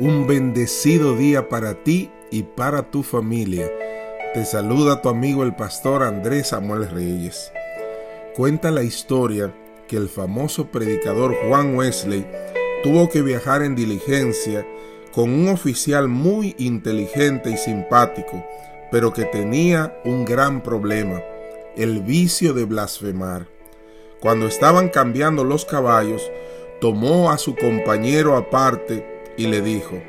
Un bendecido día para ti y para tu familia. Te saluda tu amigo el pastor Andrés Samuel Reyes. Cuenta la historia que el famoso predicador Juan Wesley tuvo que viajar en diligencia con un oficial muy inteligente y simpático, pero que tenía un gran problema, el vicio de blasfemar. Cuando estaban cambiando los caballos, tomó a su compañero aparte y le dijo,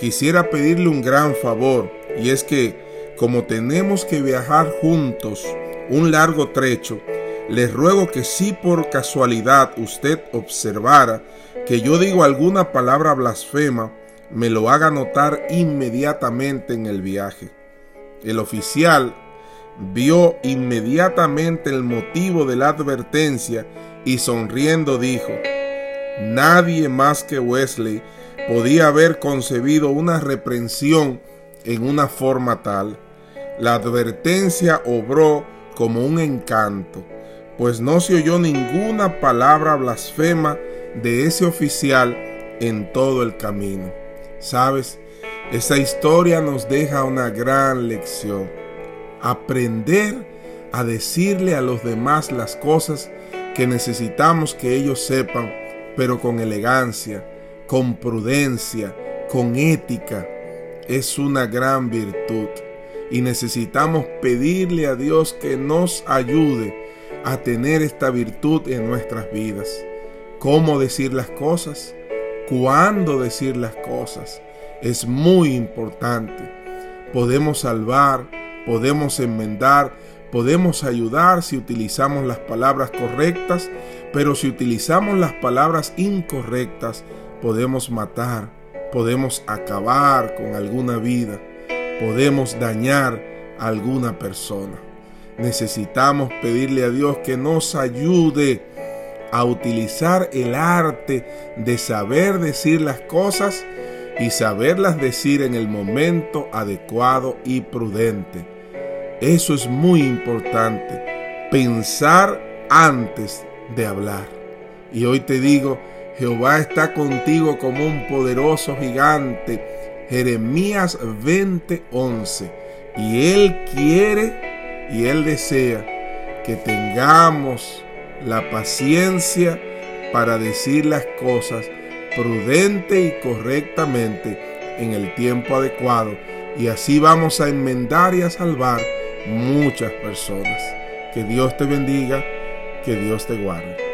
quisiera pedirle un gran favor, y es que, como tenemos que viajar juntos un largo trecho, les ruego que si por casualidad usted observara que yo digo alguna palabra blasfema, me lo haga notar inmediatamente en el viaje. El oficial vio inmediatamente el motivo de la advertencia y sonriendo dijo, Nadie más que Wesley podía haber concebido una reprensión en una forma tal. La advertencia obró como un encanto, pues no se oyó ninguna palabra blasfema de ese oficial en todo el camino. ¿Sabes? Esa historia nos deja una gran lección. Aprender a decirle a los demás las cosas que necesitamos que ellos sepan pero con elegancia, con prudencia, con ética, es una gran virtud. Y necesitamos pedirle a Dios que nos ayude a tener esta virtud en nuestras vidas. ¿Cómo decir las cosas? ¿Cuándo decir las cosas? Es muy importante. Podemos salvar, podemos enmendar, podemos ayudar si utilizamos las palabras correctas pero si utilizamos las palabras incorrectas, podemos matar, podemos acabar con alguna vida, podemos dañar a alguna persona. Necesitamos pedirle a Dios que nos ayude a utilizar el arte de saber decir las cosas y saberlas decir en el momento adecuado y prudente. Eso es muy importante. Pensar antes de hablar. Y hoy te digo, Jehová está contigo como un poderoso gigante. Jeremías 20:11. Y Él quiere y Él desea que tengamos la paciencia para decir las cosas prudente y correctamente en el tiempo adecuado. Y así vamos a enmendar y a salvar muchas personas. Que Dios te bendiga que Dios te guarde.